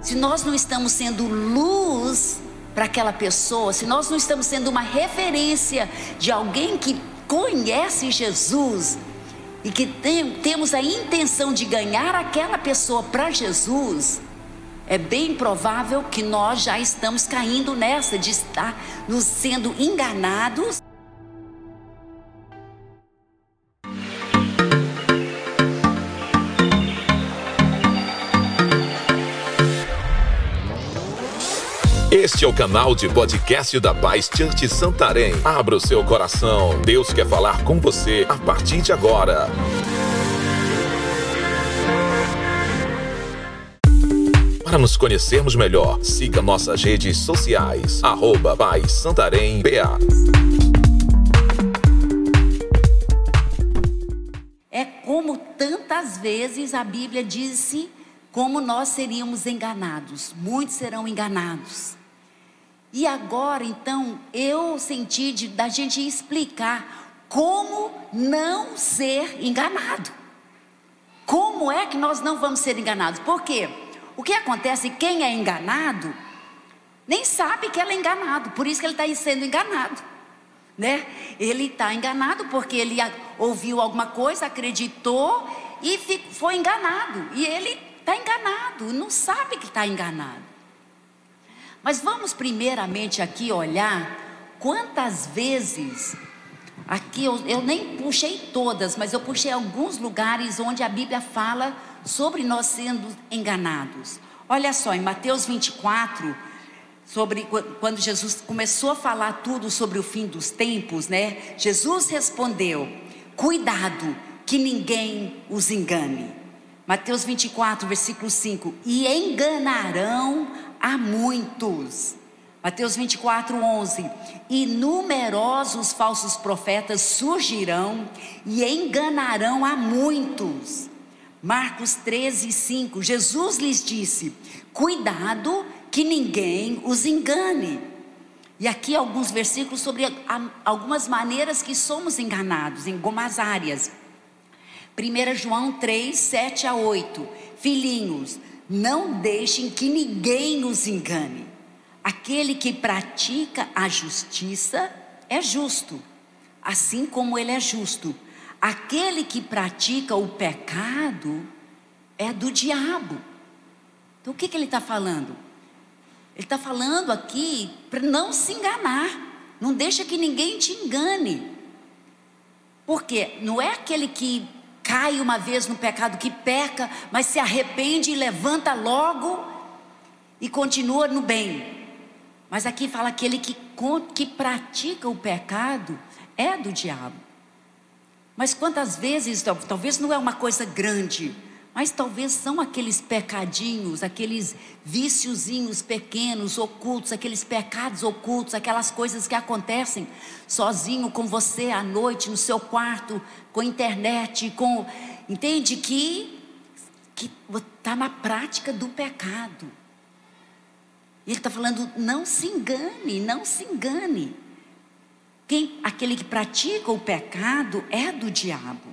se nós não estamos sendo luz para aquela pessoa, se nós não estamos sendo uma referência de alguém que conhece Jesus e que tem, temos a intenção de ganhar aquela pessoa para Jesus, é bem provável que nós já estamos caindo nessa de estar nos sendo enganados. Este é o canal de podcast da Paz Church Santarém. Abra o seu coração. Deus quer falar com você a partir de agora. Para nos conhecermos melhor, siga nossas redes sociais. Arroba Paz Santarém BA. É como tantas vezes a Bíblia disse como nós seríamos enganados. Muitos serão enganados. E agora, então, eu senti de, da gente explicar como não ser enganado. Como é que nós não vamos ser enganados? Por quê? O que acontece, quem é enganado, nem sabe que ele é enganado, por isso que ele está sendo enganado. Né? Ele está enganado porque ele ouviu alguma coisa, acreditou e foi enganado. E ele está enganado, não sabe que está enganado. Mas vamos primeiramente aqui olhar quantas vezes, aqui eu, eu nem puxei todas, mas eu puxei alguns lugares onde a Bíblia fala sobre nós sendo enganados. Olha só, em Mateus 24, sobre quando Jesus começou a falar tudo sobre o fim dos tempos, né? Jesus respondeu: Cuidado que ninguém os engane. Mateus 24, versículo 5: E enganarão a muitos. Mateus 24, 11: E numerosos falsos profetas surgirão e enganarão a muitos. Marcos 13, 5: Jesus lhes disse: Cuidado que ninguém os engane. E aqui alguns versículos sobre algumas maneiras que somos enganados, em algumas áreas. 1 João 3, 7 a 8: Filhinhos, não deixem que ninguém os engane. Aquele que pratica a justiça é justo, assim como ele é justo. Aquele que pratica o pecado é do diabo. Então o que, que ele está falando? Ele está falando aqui para não se enganar. Não deixa que ninguém te engane. Porque não é aquele que cai uma vez no pecado, que peca, mas se arrepende e levanta logo e continua no bem. Mas aqui fala aquele que, que pratica o pecado é do diabo. Mas quantas vezes, talvez não é uma coisa grande, mas talvez são aqueles pecadinhos, aqueles viciozinhos pequenos, ocultos, aqueles pecados ocultos, aquelas coisas que acontecem sozinho com você à noite, no seu quarto, com internet, com. Entende? Que está na prática do pecado. Ele está falando, não se engane, não se engane. Quem, aquele que pratica o pecado é do diabo.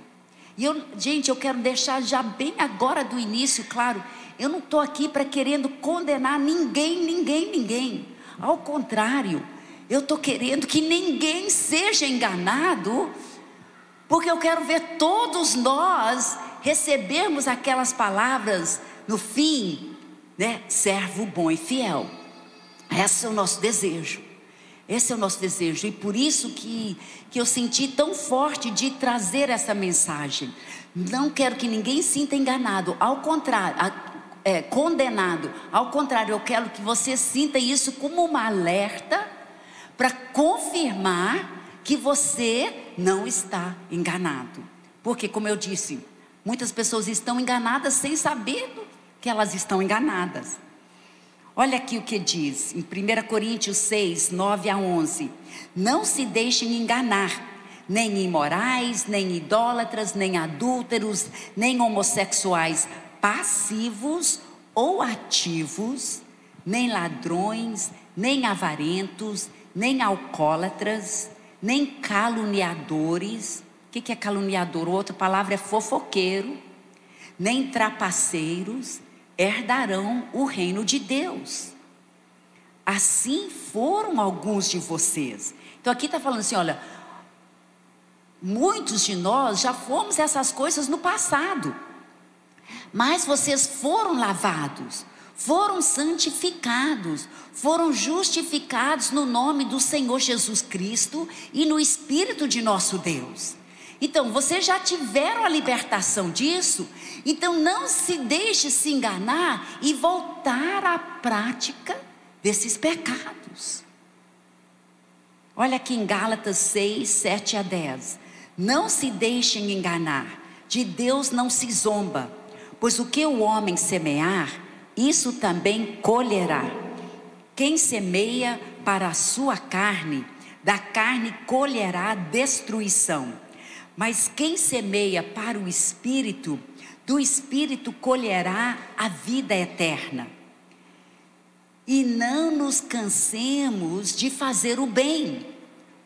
E eu, gente, eu quero deixar já bem agora do início, claro, eu não estou aqui para querendo condenar ninguém, ninguém, ninguém. Ao contrário, eu estou querendo que ninguém seja enganado, porque eu quero ver todos nós recebermos aquelas palavras no fim, né? Servo bom e fiel. Esse é o nosso desejo. Esse é o nosso desejo e por isso que, que eu senti tão forte de trazer essa mensagem. Não quero que ninguém sinta enganado, ao contrário, é, condenado. Ao contrário, eu quero que você sinta isso como uma alerta para confirmar que você não está enganado. Porque, como eu disse, muitas pessoas estão enganadas sem saber que elas estão enganadas. Olha aqui o que diz em 1 Coríntios 6, 9 a 11: Não se deixem enganar, nem imorais, nem idólatras, nem adúlteros, nem homossexuais passivos ou ativos, nem ladrões, nem avarentos, nem alcoólatras, nem caluniadores. O que é caluniador? Outra palavra é fofoqueiro, nem trapaceiros herdarão o reino de Deus. Assim foram alguns de vocês. Então aqui está falando assim: olha, muitos de nós já fomos essas coisas no passado, mas vocês foram lavados, foram santificados, foram justificados no nome do Senhor Jesus Cristo e no Espírito de nosso Deus. Então, vocês já tiveram a libertação disso, então não se deixe se enganar e voltar à prática desses pecados. Olha aqui em Gálatas 6, 7 a 10. Não se deixem enganar, de Deus não se zomba, pois o que o homem semear, isso também colherá. Quem semeia para a sua carne, da carne colherá destruição. Mas quem semeia para o espírito, do espírito colherá a vida eterna. E não nos cansemos de fazer o bem,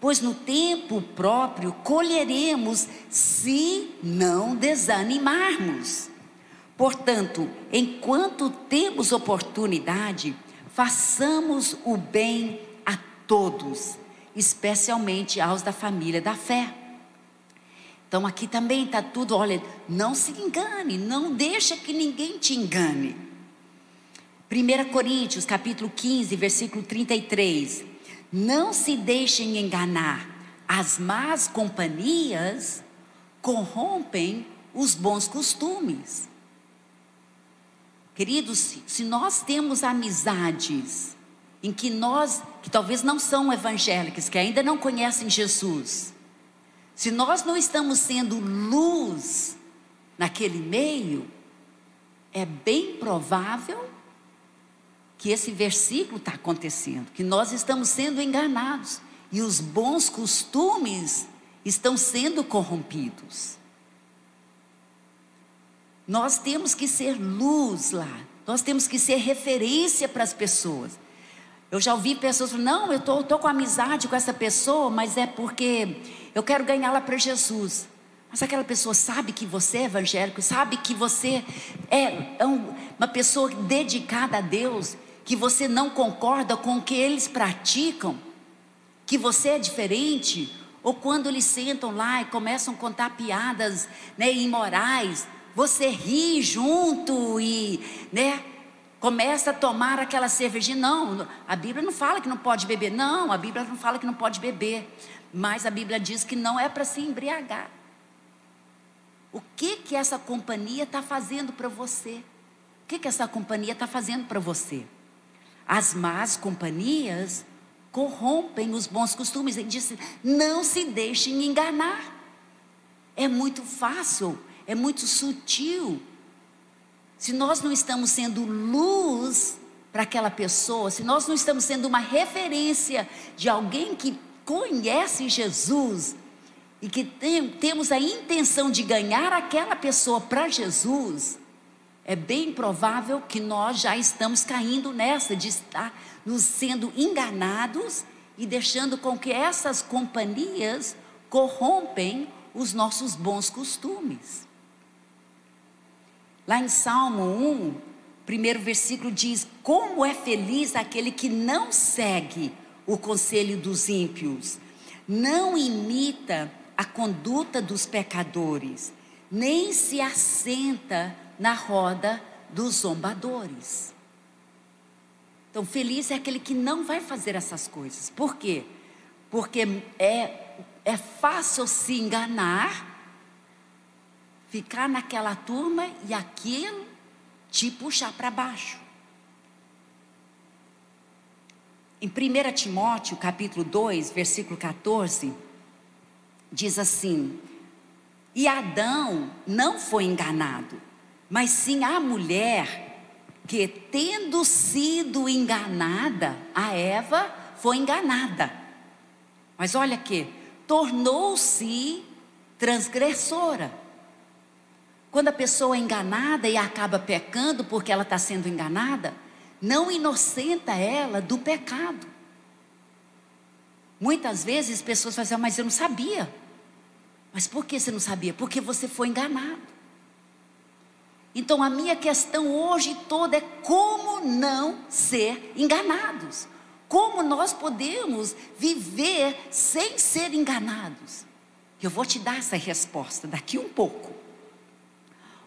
pois no tempo próprio colheremos se não desanimarmos. Portanto, enquanto temos oportunidade, façamos o bem a todos, especialmente aos da família da fé. Então aqui também está tudo, olha, não se engane, não deixa que ninguém te engane. 1 Coríntios capítulo 15, versículo 33. Não se deixem enganar, as más companhias corrompem os bons costumes. Queridos, se nós temos amizades em que nós, que talvez não são evangélicas, que ainda não conhecem Jesus, se nós não estamos sendo luz naquele meio, é bem provável que esse versículo está acontecendo, que nós estamos sendo enganados e os bons costumes estão sendo corrompidos. Nós temos que ser luz lá, nós temos que ser referência para as pessoas. Eu já ouvi pessoas falando, não, eu estou com amizade com essa pessoa, mas é porque eu quero ganhá-la para Jesus. Mas aquela pessoa sabe que você é evangélico, sabe que você é, é uma pessoa dedicada a Deus, que você não concorda com o que eles praticam, que você é diferente, ou quando eles sentam lá e começam a contar piadas né, imorais, você ri junto e, né, começa a tomar aquela cervejinha. Não, a Bíblia não fala que não pode beber. Não, a Bíblia não fala que não pode beber. Mas a Bíblia diz que não é para se embriagar. O que que essa companhia está fazendo para você? O que que essa companhia está fazendo para você? As más companhias corrompem os bons costumes. Ele disse: não se deixem enganar. É muito fácil, é muito sutil se nós não estamos sendo luz para aquela pessoa, se nós não estamos sendo uma referência de alguém que conhece Jesus e que tem, temos a intenção de ganhar aquela pessoa para Jesus, é bem provável que nós já estamos caindo nessa de estar nos sendo enganados e deixando com que essas companhias corrompem os nossos bons costumes. Lá em Salmo 1, primeiro versículo diz: Como é feliz aquele que não segue o conselho dos ímpios, não imita a conduta dos pecadores, nem se assenta na roda dos zombadores. Então, feliz é aquele que não vai fazer essas coisas. Por quê? Porque é, é fácil se enganar ficar naquela turma e aquilo te puxar para baixo. Em 1 Timóteo, capítulo 2, versículo 14, diz assim: E Adão não foi enganado, mas sim a mulher que, tendo sido enganada, a Eva foi enganada. Mas olha que tornou-se transgressora. Quando a pessoa é enganada e acaba pecando porque ela está sendo enganada, não inocenta ela do pecado. Muitas vezes pessoas falam assim, ah, mas eu não sabia. Mas por que você não sabia? Porque você foi enganado. Então a minha questão hoje toda é como não ser enganados. Como nós podemos viver sem ser enganados? Eu vou te dar essa resposta daqui um pouco.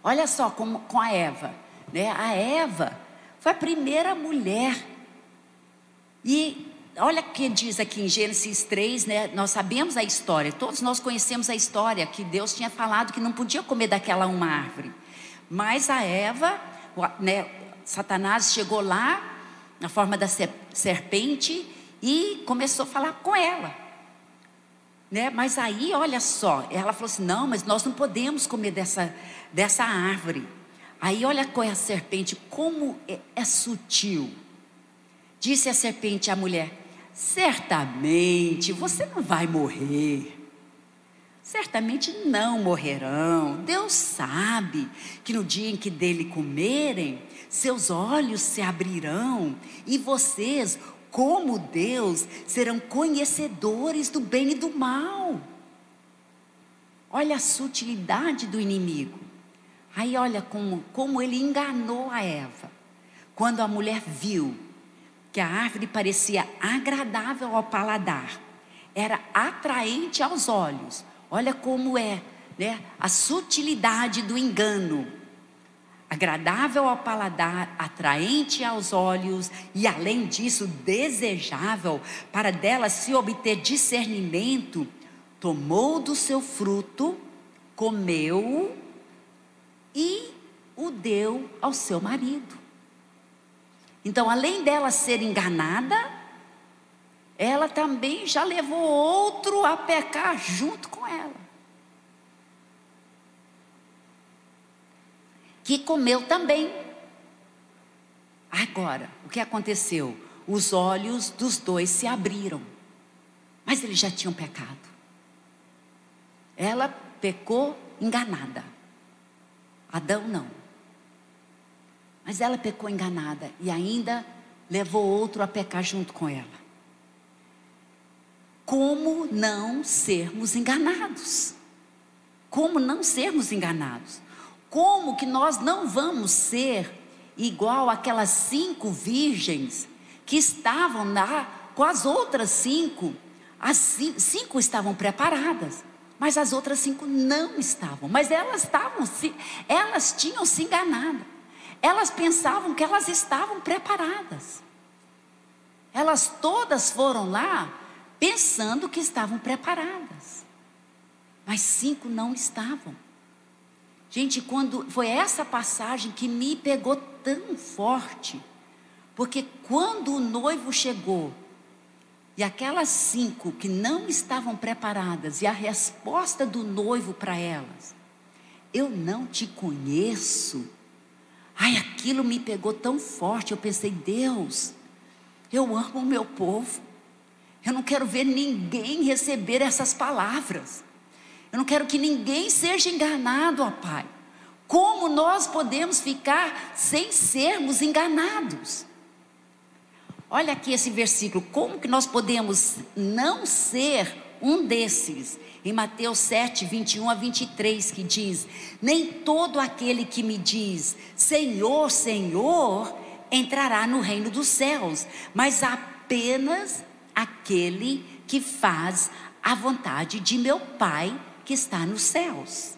Olha só como com a Eva, né? A Eva foi a primeira mulher. E olha o que diz aqui em Gênesis 3, né? Nós sabemos a história, todos nós conhecemos a história que Deus tinha falado que não podia comer daquela uma árvore. Mas a Eva, né, Satanás chegou lá na forma da serpente e começou a falar com ela. Né? Mas aí, olha só, ela falou assim: não, mas nós não podemos comer dessa, dessa árvore. Aí, olha qual é a serpente, como é, é sutil. Disse a serpente à mulher: certamente você não vai morrer. Certamente não morrerão. Deus sabe que no dia em que dele comerem, seus olhos se abrirão e vocês, como Deus, serão conhecedores do bem e do mal. Olha a sutilidade do inimigo. Aí olha como, como ele enganou a Eva. Quando a mulher viu que a árvore parecia agradável ao paladar, era atraente aos olhos, Olha como é, né? A sutilidade do engano. Agradável ao paladar, atraente aos olhos e, além disso, desejável para dela se obter discernimento, tomou do seu fruto, comeu e o deu ao seu marido. Então, além dela ser enganada, ela também já levou outro a pecar junto com ela. Que comeu também. Agora, o que aconteceu? Os olhos dos dois se abriram, mas eles já tinham pecado. Ela pecou enganada, Adão não. Mas ela pecou enganada e ainda levou outro a pecar junto com ela como não sermos enganados? Como não sermos enganados? Como que nós não vamos ser igual aquelas cinco virgens que estavam lá com as outras cinco? As cinco estavam preparadas, mas as outras cinco não estavam. Mas elas estavam, elas tinham se enganado. Elas pensavam que elas estavam preparadas. Elas todas foram lá pensando que estavam preparadas. Mas cinco não estavam. Gente, quando foi essa passagem que me pegou tão forte, porque quando o noivo chegou e aquelas cinco que não estavam preparadas e a resposta do noivo para elas, eu não te conheço. Ai, aquilo me pegou tão forte. Eu pensei, Deus, eu amo o meu povo. Eu não quero ver ninguém receber essas palavras. Eu não quero que ninguém seja enganado, ó Pai. Como nós podemos ficar sem sermos enganados? Olha aqui esse versículo, como que nós podemos não ser um desses? Em Mateus 7, 21 a 23, que diz: Nem todo aquele que me diz, Senhor, Senhor, entrará no reino dos céus, mas apenas aquele que faz a vontade de meu Pai que está nos céus.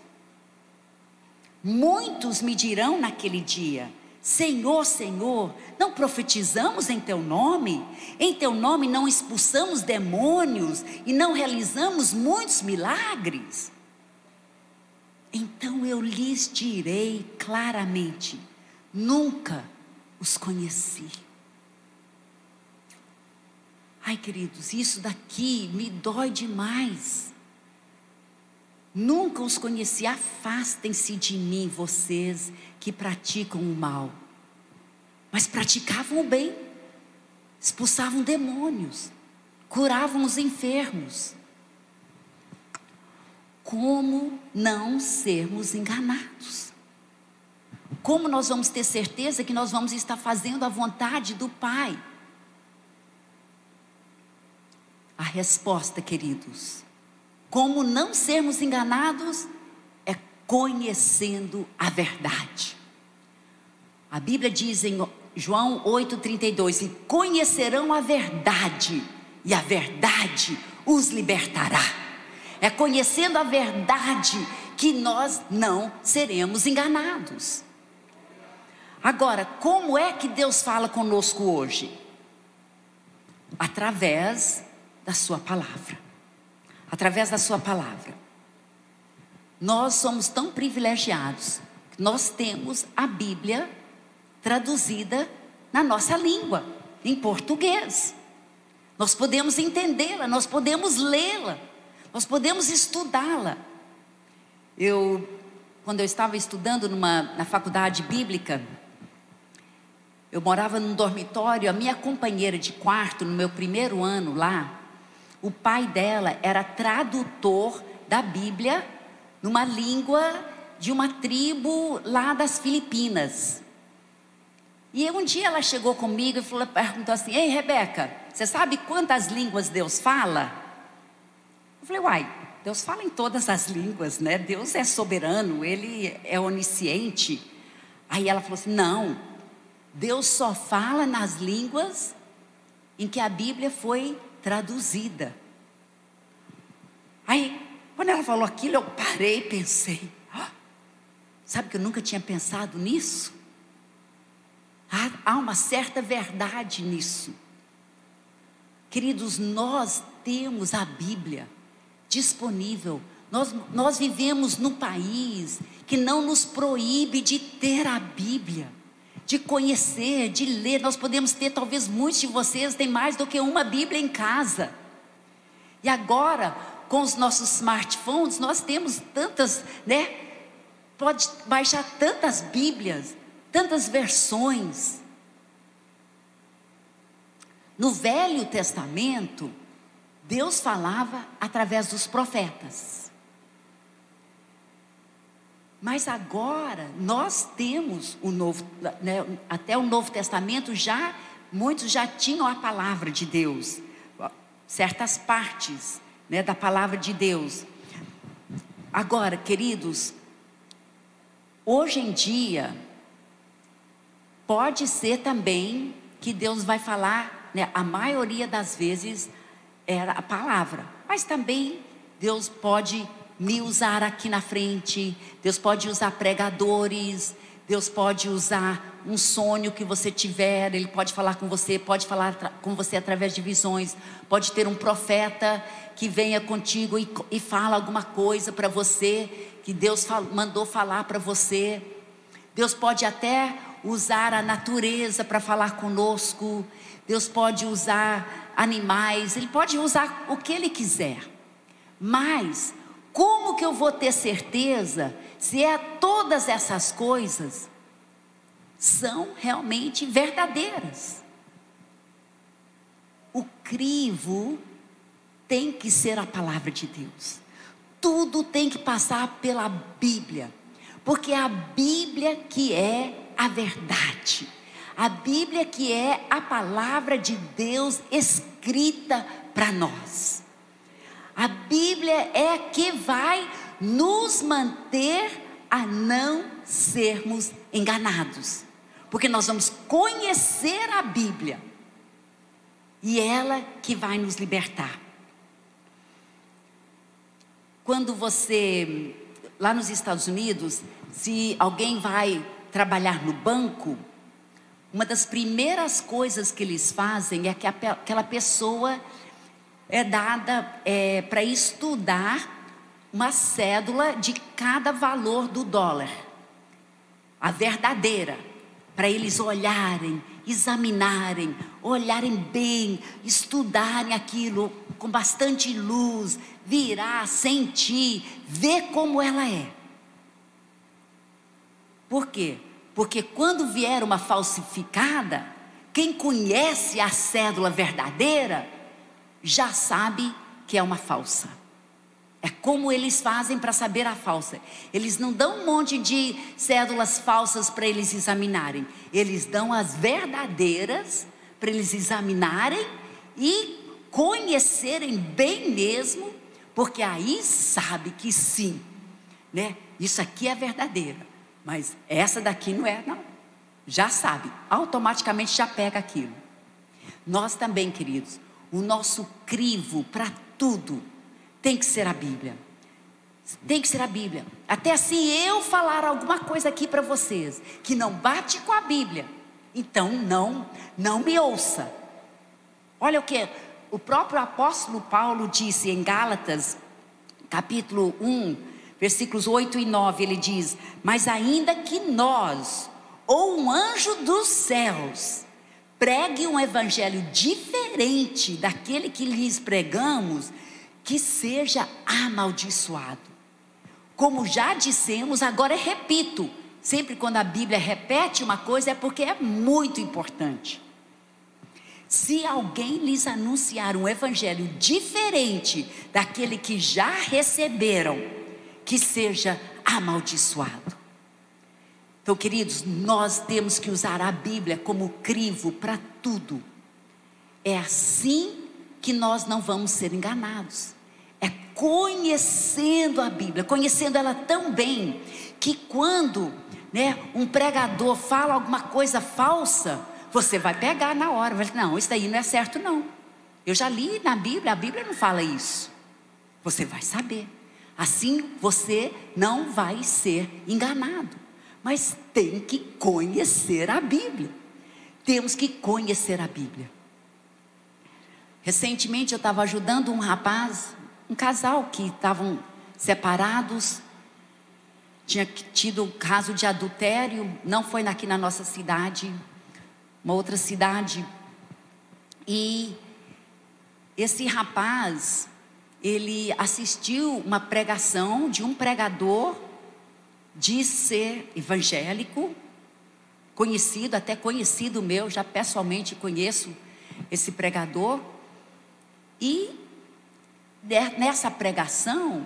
Muitos me dirão naquele dia: Senhor, Senhor, não profetizamos em teu nome? Em teu nome não expulsamos demônios e não realizamos muitos milagres? Então eu lhes direi claramente: nunca os conheci. Ai, queridos, isso daqui me dói demais. Nunca os conheci. Afastem-se de mim, vocês que praticam o mal. Mas praticavam o bem, expulsavam demônios, curavam os enfermos. Como não sermos enganados? Como nós vamos ter certeza que nós vamos estar fazendo a vontade do Pai? A resposta, queridos, como não sermos enganados, é conhecendo a verdade. A Bíblia diz em João 8,32: E conhecerão a verdade, e a verdade os libertará. É conhecendo a verdade que nós não seremos enganados. Agora, como é que Deus fala conosco hoje? Através da Sua palavra. Através da Sua palavra. Nós somos tão privilegiados que nós temos a Bíblia traduzida na nossa língua, em português. Nós podemos entendê-la, nós podemos lê-la, nós podemos estudá-la. Eu, quando eu estava estudando numa, na faculdade bíblica, eu morava num dormitório, a minha companheira de quarto, no meu primeiro ano lá, o pai dela era tradutor da Bíblia numa língua de uma tribo lá das Filipinas. E um dia ela chegou comigo e falou, perguntou assim: Ei, Rebeca, você sabe quantas línguas Deus fala? Eu falei, uai, Deus fala em todas as línguas, né? Deus é soberano, Ele é onisciente. Aí ela falou assim: Não, Deus só fala nas línguas em que a Bíblia foi traduzida. Aí quando ela falou aquilo, eu parei e pensei: oh, sabe que eu nunca tinha pensado nisso? Há, há uma certa verdade nisso. Queridos, nós temos a Bíblia disponível. Nós, nós vivemos num país que não nos proíbe de ter a Bíblia, de conhecer, de ler. Nós podemos ter, talvez muitos de vocês têm mais do que uma Bíblia em casa. E agora, com os nossos smartphones, nós temos tantas, né? Pode baixar tantas Bíblias, tantas versões. No Velho Testamento, Deus falava através dos profetas. Mas agora nós temos o novo, né, até o Novo Testamento já muitos já tinham a palavra de Deus, certas partes né, da palavra de Deus. Agora, queridos, hoje em dia, pode ser também que Deus vai falar, né, a maioria das vezes era a palavra, mas também Deus pode me usar aqui na frente, Deus pode usar pregadores, Deus pode usar um sonho que você tiver, Ele pode falar com você, pode falar com você através de visões, pode ter um profeta que venha contigo e, e fala alguma coisa para você, que Deus fal, mandou falar para você. Deus pode até usar a natureza para falar conosco, Deus pode usar animais, Ele pode usar o que Ele quiser, mas como que eu vou ter certeza se é todas essas coisas são realmente verdadeiras? O crivo tem que ser a palavra de Deus. Tudo tem que passar pela Bíblia, porque é a Bíblia que é a verdade. A Bíblia que é a palavra de Deus escrita para nós. A Bíblia é que vai nos manter a não sermos enganados. Porque nós vamos conhecer a Bíblia. E ela que vai nos libertar. Quando você, lá nos Estados Unidos, se alguém vai trabalhar no banco, uma das primeiras coisas que eles fazem é que aquela pessoa é dada é, para estudar uma cédula de cada valor do dólar, a verdadeira, para eles olharem, examinarem, olharem bem, estudarem aquilo com bastante luz, virar, sentir, ver como ela é. Por quê? Porque quando vier uma falsificada, quem conhece a cédula verdadeira já sabe que é uma falsa. É como eles fazem para saber a falsa. Eles não dão um monte de cédulas falsas para eles examinarem. Eles dão as verdadeiras para eles examinarem e conhecerem bem mesmo, porque aí sabe que sim, né? Isso aqui é verdadeira, mas essa daqui não é, não. já sabe, automaticamente já pega aquilo. Nós também, queridos, o nosso crivo para tudo tem que ser a Bíblia. Tem que ser a Bíblia. Até assim eu falar alguma coisa aqui para vocês que não bate com a Bíblia, então não, não me ouça. Olha o que o próprio apóstolo Paulo disse em Gálatas, capítulo 1, versículos 8 e 9, ele diz: "Mas ainda que nós ou um anjo dos céus pregue um evangelho diferente daquele que lhes pregamos, que seja amaldiçoado. Como já dissemos, agora repito, sempre quando a Bíblia repete uma coisa é porque é muito importante. Se alguém lhes anunciar um evangelho diferente daquele que já receberam, que seja amaldiçoado. Então, queridos, nós temos que usar a Bíblia como crivo para tudo. É assim que nós não vamos ser enganados. É conhecendo a Bíblia, conhecendo ela tão bem, que quando né, um pregador fala alguma coisa falsa, você vai pegar na hora, vai não, isso daí não é certo não. Eu já li na Bíblia, a Bíblia não fala isso. Você vai saber. Assim você não vai ser enganado mas tem que conhecer a Bíblia. Temos que conhecer a Bíblia. Recentemente eu estava ajudando um rapaz, um casal que estavam separados, tinha tido um caso de adultério, não foi aqui na nossa cidade, uma outra cidade. E esse rapaz, ele assistiu uma pregação de um pregador diz ser evangélico, conhecido, até conhecido meu, já pessoalmente conheço esse pregador. E nessa pregação,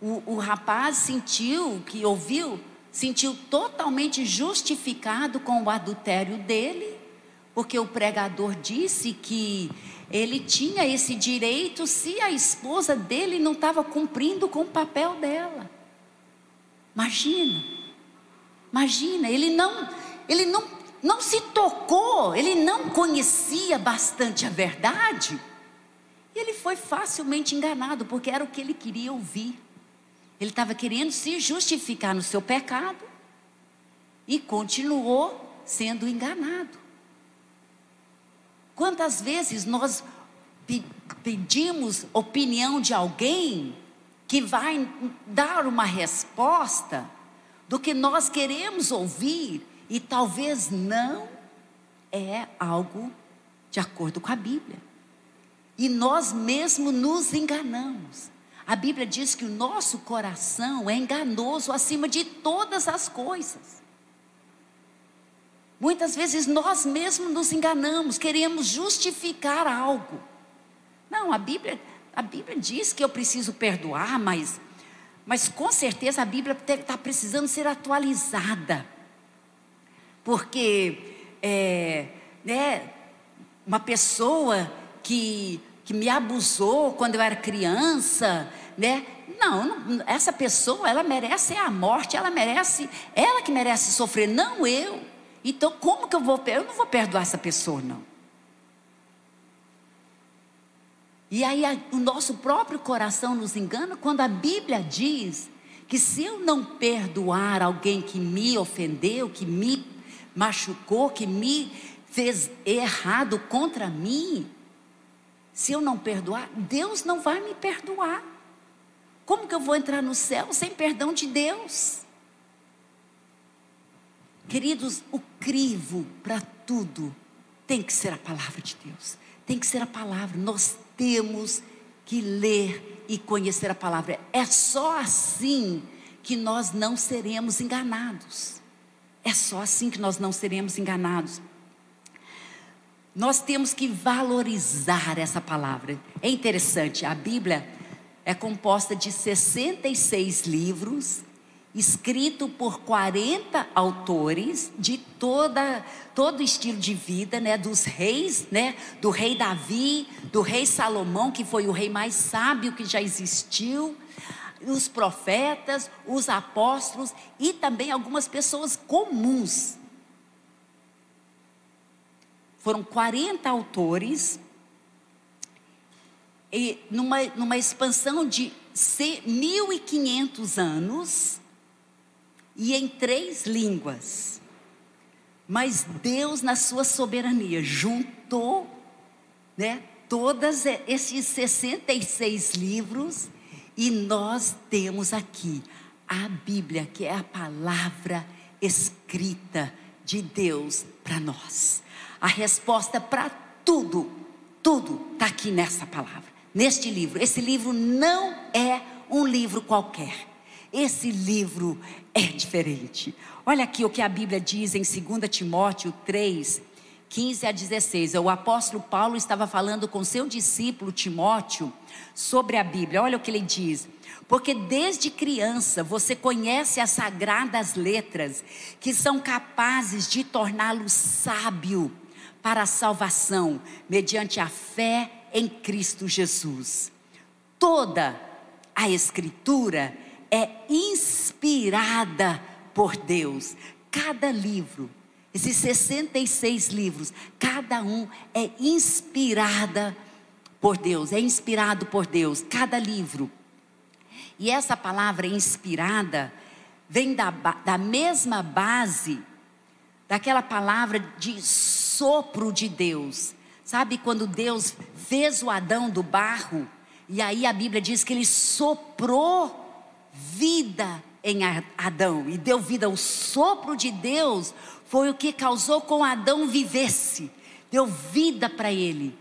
o, o rapaz sentiu, que ouviu, sentiu totalmente justificado com o adultério dele, porque o pregador disse que ele tinha esse direito se a esposa dele não estava cumprindo com o papel dela. Imagina. Imagina, ele não, ele não, não se tocou, ele não conhecia bastante a verdade. E ele foi facilmente enganado, porque era o que ele queria ouvir. Ele estava querendo se justificar no seu pecado e continuou sendo enganado. Quantas vezes nós pedimos opinião de alguém que vai dar uma resposta do que nós queremos ouvir e talvez não é algo de acordo com a Bíblia. E nós mesmos nos enganamos. A Bíblia diz que o nosso coração é enganoso acima de todas as coisas. Muitas vezes nós mesmos nos enganamos, queremos justificar algo. Não, a Bíblia a Bíblia diz que eu preciso perdoar, mas, mas com certeza a Bíblia está precisando ser atualizada. Porque é, né, uma pessoa que, que me abusou quando eu era criança, né? Não, essa pessoa, ela merece a morte, ela merece, ela que merece sofrer, não eu. Então, como que eu vou, eu não vou perdoar essa pessoa, não. E aí a, o nosso próprio coração nos engana quando a Bíblia diz que se eu não perdoar alguém que me ofendeu, que me machucou, que me fez errado contra mim, se eu não perdoar, Deus não vai me perdoar. Como que eu vou entrar no céu sem perdão de Deus? Queridos, o crivo para tudo tem que ser a palavra de Deus. Tem que ser a palavra. Nós temos que ler e conhecer a palavra. É só assim que nós não seremos enganados. É só assim que nós não seremos enganados. Nós temos que valorizar essa palavra. É interessante, a Bíblia é composta de 66 livros escrito por 40 autores de toda todo estilo de vida, né, dos reis, né, do rei Davi, do rei Salomão, que foi o rei mais sábio que já existiu, os profetas, os apóstolos e também algumas pessoas comuns. Foram 40 autores, e numa, numa expansão de 1.500 anos, e em três línguas. Mas Deus, na sua soberania, juntou né, todos esses 66 livros, e nós temos aqui a Bíblia, que é a palavra escrita de Deus para nós. A resposta para tudo, tudo está aqui nessa palavra, neste livro. Esse livro não é um livro qualquer. Esse livro é diferente. Olha aqui o que a Bíblia diz em 2 Timóteo 3, 15 a 16. O apóstolo Paulo estava falando com seu discípulo Timóteo sobre a Bíblia. Olha o que ele diz. Porque desde criança você conhece as sagradas letras que são capazes de torná-lo sábio para a salvação mediante a fé em Cristo Jesus. Toda a Escritura é inspirada por Deus. Cada livro, esses 66 livros, cada um é inspirada por Deus, é inspirado por Deus, cada livro. E essa palavra inspirada vem da, da mesma base daquela palavra de sopro de Deus. Sabe quando Deus fez o Adão do barro? E aí a Bíblia diz que ele soprou vida em Adão e deu vida. O sopro de Deus foi o que causou com Adão vivesse, deu vida para ele.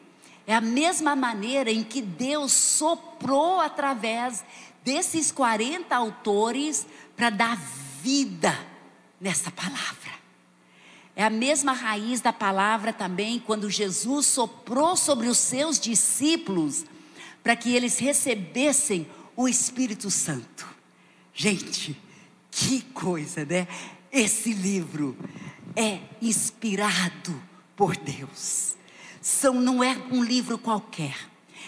É a mesma maneira em que Deus soprou através desses 40 autores para dar vida nessa palavra. É a mesma raiz da palavra também quando Jesus soprou sobre os seus discípulos para que eles recebessem o Espírito Santo. Gente, que coisa, né? Esse livro é inspirado por Deus. São, não é um livro qualquer.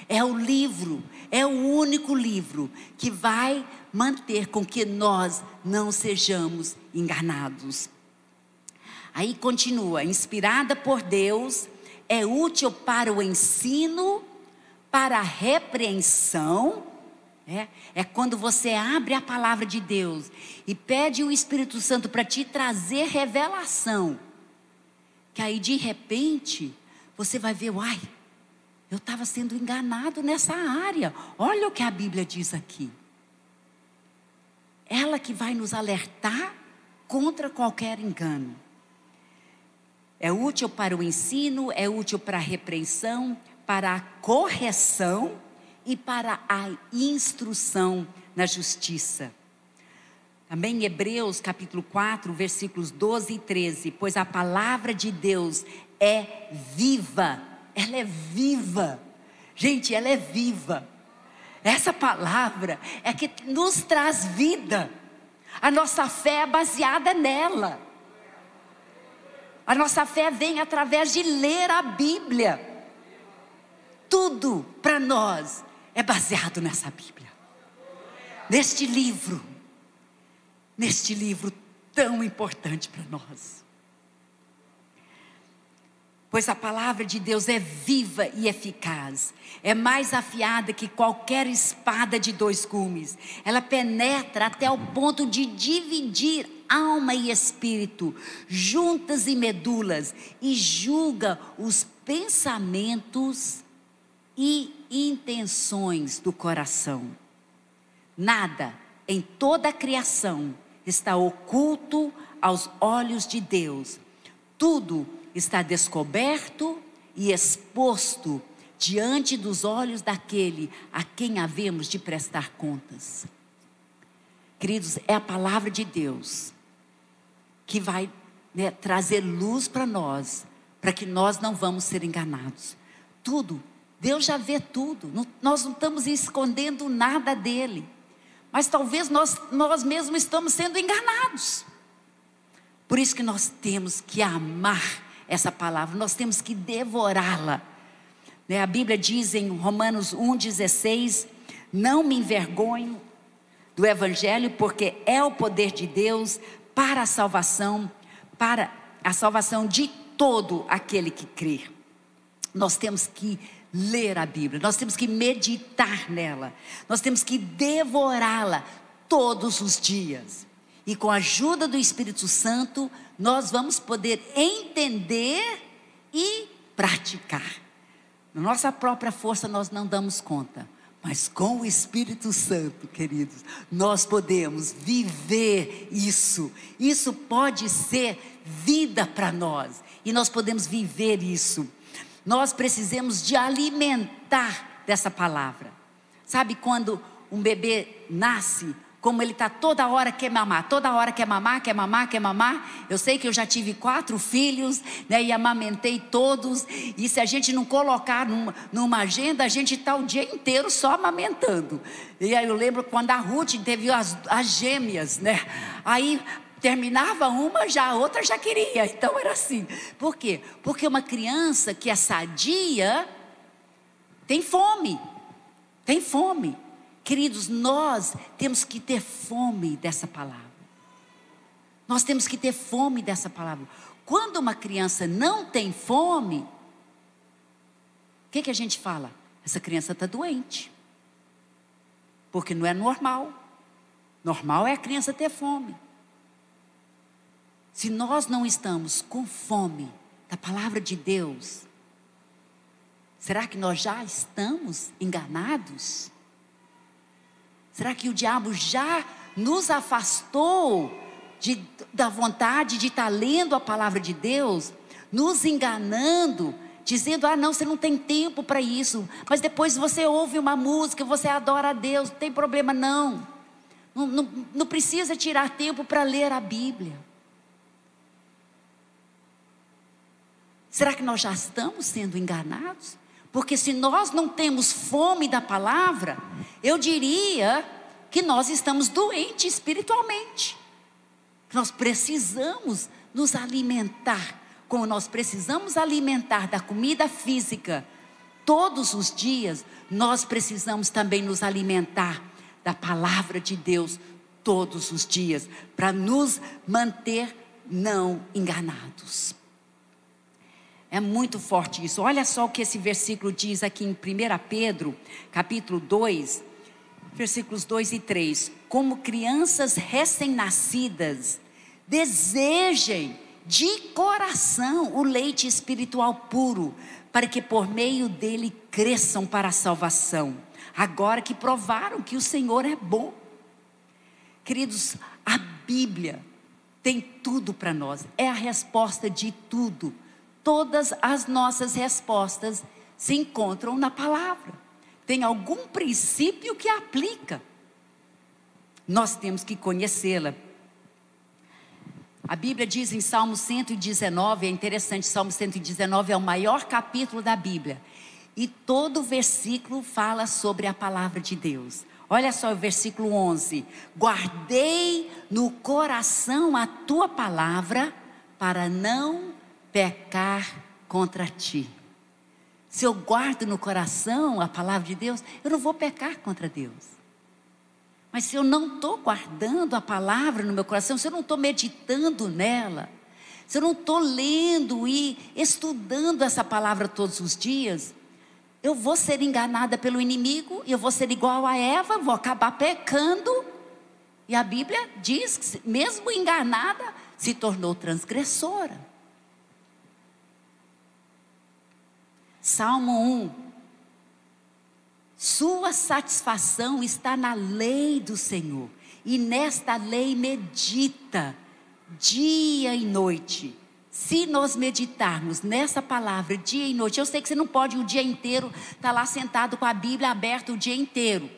É o livro, é o único livro que vai manter com que nós não sejamos enganados. Aí continua: inspirada por Deus, é útil para o ensino, para a repreensão. É, é quando você abre a palavra de Deus e pede o Espírito Santo para te trazer revelação. Que aí de repente você vai ver, uai, eu estava sendo enganado nessa área. Olha o que a Bíblia diz aqui. Ela que vai nos alertar contra qualquer engano. É útil para o ensino, é útil para a repreensão, para a correção e para a instrução na justiça. Também em Hebreus capítulo 4, versículos 12 e 13, pois a palavra de Deus é viva ela é viva. Gente, ela é viva. Essa palavra é que nos traz vida. A nossa fé é baseada nela. A nossa fé vem através de ler a Bíblia. Tudo para nós é baseado nessa Bíblia. Neste livro. Neste livro tão importante para nós pois a palavra de Deus é viva e eficaz, é mais afiada que qualquer espada de dois gumes, ela penetra até o ponto de dividir alma e espírito, juntas e medulas, e julga os pensamentos e intenções do coração. Nada em toda a criação está oculto aos olhos de Deus. Tudo está descoberto e exposto diante dos olhos daquele a quem havemos de prestar contas. Queridos, é a palavra de Deus que vai né, trazer luz para nós, para que nós não vamos ser enganados. Tudo, Deus já vê tudo, nós não estamos escondendo nada dele, mas talvez nós, nós mesmos estamos sendo enganados. Por isso que nós temos que amar essa palavra, nós temos que devorá-la. Né? A Bíblia diz em Romanos 1,16: Não me envergonho do Evangelho, porque é o poder de Deus para a salvação, para a salvação de todo aquele que crê. Nós temos que ler a Bíblia, nós temos que meditar nela, nós temos que devorá-la todos os dias. E com a ajuda do Espírito Santo, nós vamos poder entender e praticar. Na nossa própria força nós não damos conta, mas com o Espírito Santo, queridos, nós podemos viver isso. Isso pode ser vida para nós e nós podemos viver isso. Nós precisamos de alimentar dessa palavra. Sabe quando um bebê nasce, como ele está toda hora quer mamar, toda hora quer mamar, quer mamar, quer mamar. Eu sei que eu já tive quatro filhos, né, e amamentei todos. E se a gente não colocar numa, numa agenda, a gente está o dia inteiro só amamentando. E aí eu lembro quando a Ruth teve as, as gêmeas, né? Aí terminava uma, já a outra já queria. Então era assim. Por quê? Porque uma criança que é sadia tem fome. Tem fome. Queridos, nós temos que ter fome dessa palavra. Nós temos que ter fome dessa palavra. Quando uma criança não tem fome, o que, que a gente fala? Essa criança está doente. Porque não é normal. Normal é a criança ter fome. Se nós não estamos com fome da palavra de Deus, será que nós já estamos enganados? Será que o diabo já nos afastou de, da vontade de estar lendo a palavra de Deus, nos enganando, dizendo: ah, não, você não tem tempo para isso, mas depois você ouve uma música, você adora a Deus, não tem problema não. Não, não, não precisa tirar tempo para ler a Bíblia. Será que nós já estamos sendo enganados? Porque se nós não temos fome da palavra, eu diria que nós estamos doentes espiritualmente. Nós precisamos nos alimentar, como nós precisamos alimentar da comida física todos os dias, nós precisamos também nos alimentar da palavra de Deus todos os dias, para nos manter não enganados. É muito forte isso. Olha só o que esse versículo diz aqui em 1 Pedro, capítulo 2, versículos 2 e 3. Como crianças recém-nascidas, desejem de coração o leite espiritual puro, para que por meio dele cresçam para a salvação, agora que provaram que o Senhor é bom. Queridos, a Bíblia tem tudo para nós, é a resposta de tudo todas as nossas respostas se encontram na palavra. Tem algum princípio que aplica. Nós temos que conhecê-la. A Bíblia diz em Salmo 119, é interessante, Salmo 119 é o maior capítulo da Bíblia. E todo versículo fala sobre a palavra de Deus. Olha só o versículo 11: Guardei no coração a tua palavra para não pecar contra ti. Se eu guardo no coração a palavra de Deus, eu não vou pecar contra Deus. Mas se eu não estou guardando a palavra no meu coração, se eu não estou meditando nela, se eu não estou lendo e estudando essa palavra todos os dias, eu vou ser enganada pelo inimigo, eu vou ser igual a Eva, vou acabar pecando. E a Bíblia diz que, mesmo enganada, se tornou transgressora. Salmo 1. Sua satisfação está na lei do Senhor, e nesta lei medita dia e noite. Se nós meditarmos nessa palavra dia e noite, eu sei que você não pode o dia inteiro estar tá lá sentado com a Bíblia aberta o dia inteiro,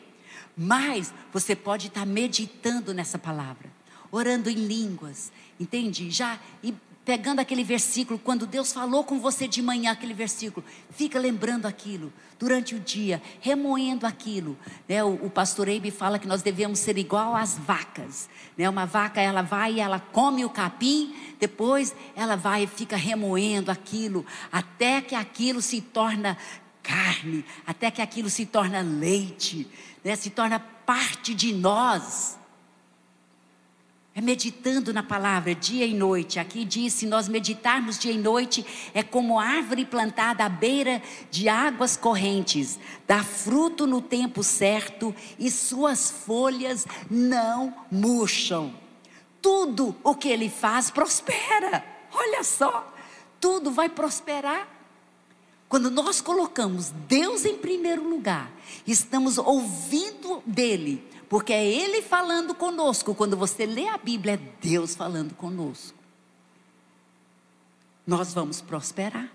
mas você pode estar tá meditando nessa palavra, orando em línguas, entende? Já e pegando aquele versículo, quando Deus falou com você de manhã, aquele versículo, fica lembrando aquilo durante o dia, remoendo aquilo. Né? O, o pastor Eibe fala que nós devemos ser igual às vacas. Né? Uma vaca, ela vai e ela come o capim, depois ela vai e fica remoendo aquilo, até que aquilo se torna carne, até que aquilo se torna leite, né? se torna parte de nós. É meditando na palavra dia e noite. Aqui diz: se nós meditarmos dia e noite, é como árvore plantada à beira de águas correntes, dá fruto no tempo certo e suas folhas não murcham. Tudo o que ele faz prospera. Olha só, tudo vai prosperar. Quando nós colocamos Deus em primeiro lugar, estamos ouvindo dele, porque é Ele falando conosco. Quando você lê a Bíblia, é Deus falando conosco. Nós vamos prosperar.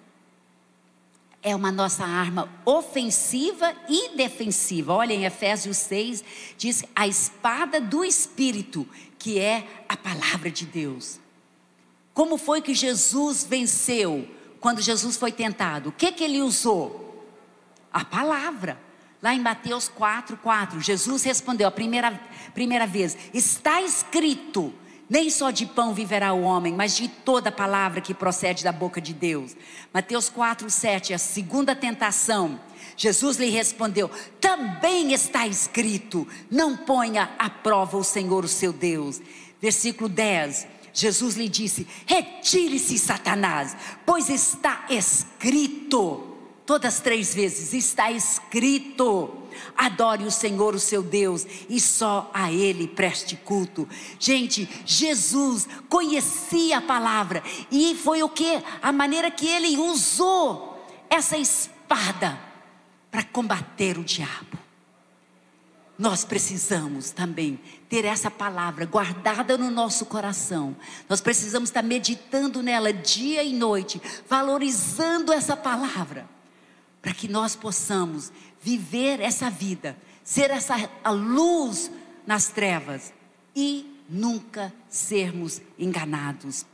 É uma nossa arma ofensiva e defensiva. Olha em Efésios 6, diz a espada do Espírito, que é a palavra de Deus. Como foi que Jesus venceu quando Jesus foi tentado? O que, que ele usou? A palavra. Lá em Mateus 4, 4, Jesus respondeu a primeira, primeira vez: Está escrito, nem só de pão viverá o homem, mas de toda palavra que procede da boca de Deus. Mateus 4, 7, a segunda tentação. Jesus lhe respondeu: Também está escrito, não ponha à prova o Senhor, o seu Deus. Versículo 10. Jesus lhe disse: Retire-se, Satanás, pois está escrito Todas três vezes está escrito: adore o Senhor, o seu Deus, e só a Ele preste culto. Gente, Jesus conhecia a palavra, e foi o que? A maneira que ele usou essa espada para combater o diabo. Nós precisamos também ter essa palavra guardada no nosso coração. Nós precisamos estar meditando nela dia e noite, valorizando essa palavra para que nós possamos viver essa vida, ser essa a luz nas trevas e nunca sermos enganados.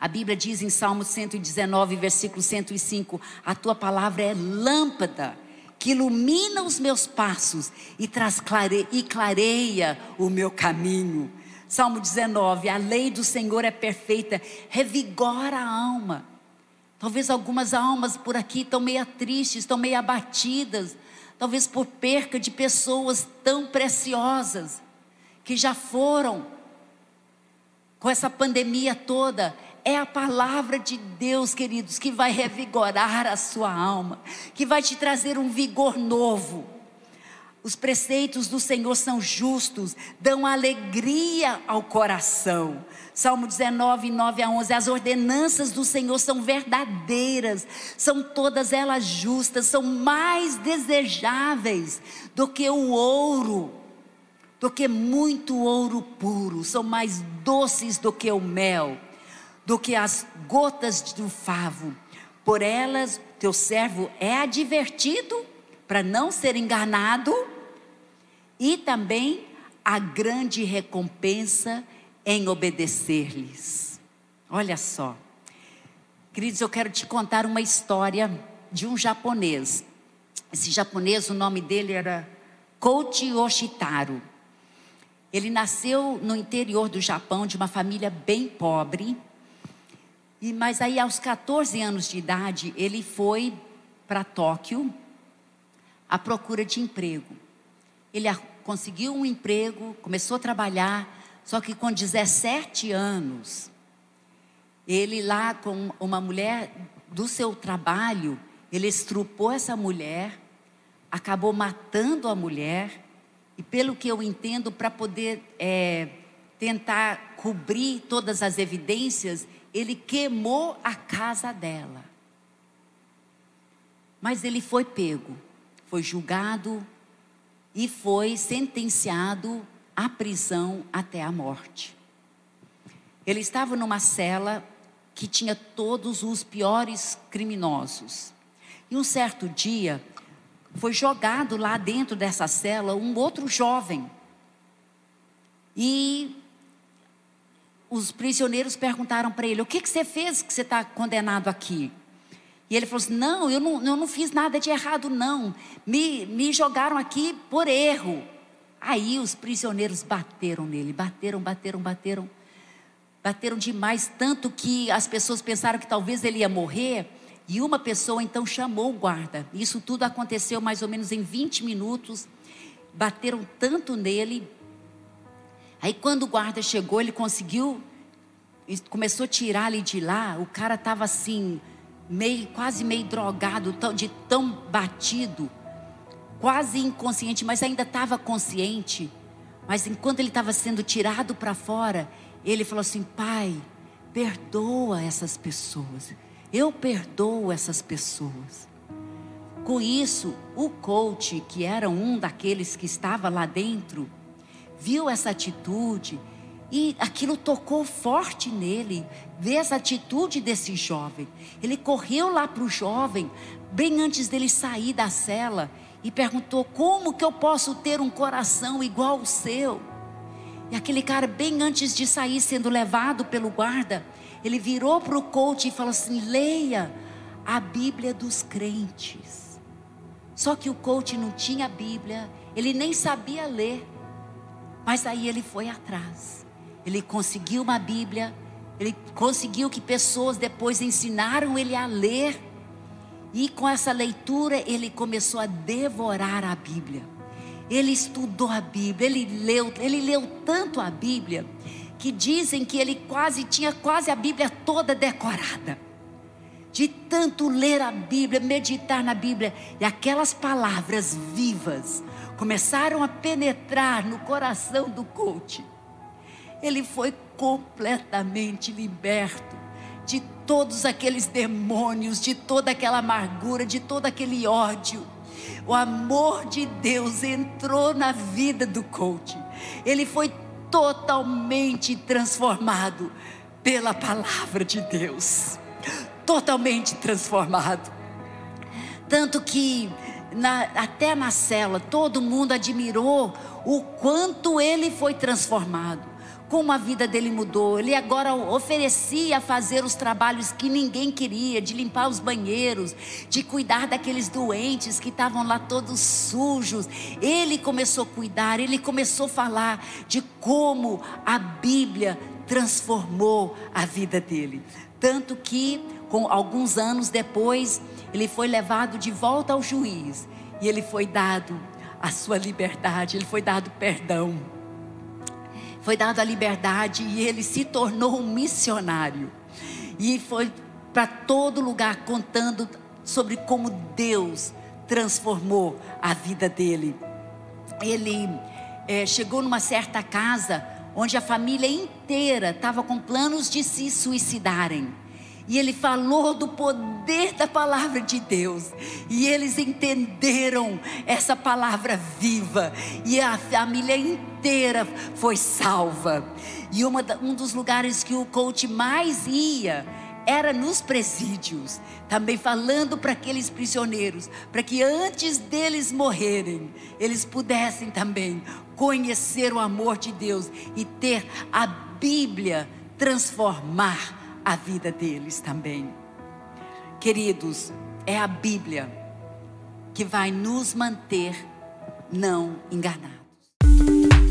A Bíblia diz em Salmo 119, versículo 105: A tua palavra é lâmpada que ilumina os meus passos e, traz clare... e clareia o meu caminho. Salmo 19: A lei do Senhor é perfeita, revigora a alma. Talvez algumas almas por aqui estão meio tristes, estão meio abatidas, talvez por perca de pessoas tão preciosas que já foram com essa pandemia toda. É a palavra de Deus, queridos, que vai revigorar a sua alma, que vai te trazer um vigor novo. Os preceitos do Senhor são justos, dão alegria ao coração. Salmo 19, 9 a 11. As ordenanças do Senhor são verdadeiras, são todas elas justas, são mais desejáveis do que o ouro, do que muito ouro puro, são mais doces do que o mel, do que as gotas do favo. Por elas, teu servo é advertido para não ser enganado, e também a grande recompensa em obedecer-lhes. Olha só, queridos, eu quero te contar uma história de um japonês. Esse japonês, o nome dele era Kouchi Oshitaro. Ele nasceu no interior do Japão, de uma família bem pobre. E mas aí aos 14 anos de idade, ele foi para Tóquio à procura de emprego. Ele conseguiu um emprego, começou a trabalhar, só que com 17 anos, ele lá com uma mulher do seu trabalho, ele estrupou essa mulher, acabou matando a mulher, e pelo que eu entendo, para poder é, tentar cobrir todas as evidências, ele queimou a casa dela. Mas ele foi pego, foi julgado e foi sentenciado à prisão até a morte. Ele estava numa cela que tinha todos os piores criminosos. E um certo dia, foi jogado lá dentro dessa cela um outro jovem. E os prisioneiros perguntaram para ele: O que, que você fez que você está condenado aqui? E ele falou assim: Não, eu não, eu não fiz nada de errado, não. Me, me jogaram aqui por erro. Aí os prisioneiros bateram nele, bateram, bateram, bateram. Bateram demais, tanto que as pessoas pensaram que talvez ele ia morrer. E uma pessoa então chamou o guarda. Isso tudo aconteceu mais ou menos em 20 minutos. Bateram tanto nele. Aí quando o guarda chegou, ele conseguiu, começou a tirar ele de lá. O cara estava assim, meio, quase meio drogado, de tão batido, quase inconsciente, mas ainda estava consciente. Mas enquanto ele estava sendo tirado para fora, ele falou assim: Pai, perdoa essas pessoas. Eu perdoo essas pessoas. Com isso, o coach, que era um daqueles que estava lá dentro, viu essa atitude e aquilo tocou forte nele, ver essa atitude desse jovem. Ele correu lá para o jovem, bem antes dele sair da cela, e perguntou: Como que eu posso ter um coração igual ao seu? E aquele cara, bem antes de sair, sendo levado pelo guarda, ele virou para o coach e falou assim: Leia a Bíblia dos crentes. Só que o coach não tinha Bíblia, ele nem sabia ler. Mas aí ele foi atrás. Ele conseguiu uma Bíblia, ele conseguiu que pessoas depois ensinaram ele a ler. E com essa leitura ele começou a devorar a Bíblia. Ele estudou a Bíblia, ele leu, ele leu tanto a Bíblia que dizem que ele quase tinha quase a Bíblia toda decorada. De tanto ler a Bíblia, meditar na Bíblia e aquelas palavras vivas começaram a penetrar no coração do coach. Ele foi completamente liberto de todos aqueles demônios, de toda aquela amargura, de todo aquele ódio. O amor de Deus entrou na vida do coach. Ele foi totalmente transformado pela palavra de Deus. Totalmente transformado. Tanto que na, até na cela, todo mundo admirou o quanto ele foi transformado, como a vida dele mudou. Ele agora oferecia fazer os trabalhos que ninguém queria, de limpar os banheiros, de cuidar daqueles doentes que estavam lá todos sujos. Ele começou a cuidar, ele começou a falar de como a Bíblia transformou a vida dele. Tanto que, com alguns anos depois, ele foi levado de volta ao juiz e ele foi dado a sua liberdade, ele foi dado perdão. Foi dado a liberdade e ele se tornou um missionário. E foi para todo lugar contando sobre como Deus transformou a vida dele. Ele é, chegou numa certa casa onde a família inteira estava com planos de se suicidarem. E ele falou do poder da palavra de Deus. E eles entenderam essa palavra viva. E a família inteira foi salva. E uma, um dos lugares que o coach mais ia era nos presídios, também falando para aqueles prisioneiros, para que antes deles morrerem, eles pudessem também conhecer o amor de Deus e ter a Bíblia transformar a vida deles também. Queridos, é a Bíblia que vai nos manter não enganados.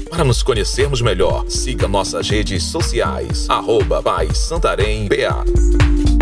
Para nos conhecermos melhor, siga nossas redes sociais, arroba Santarém BA.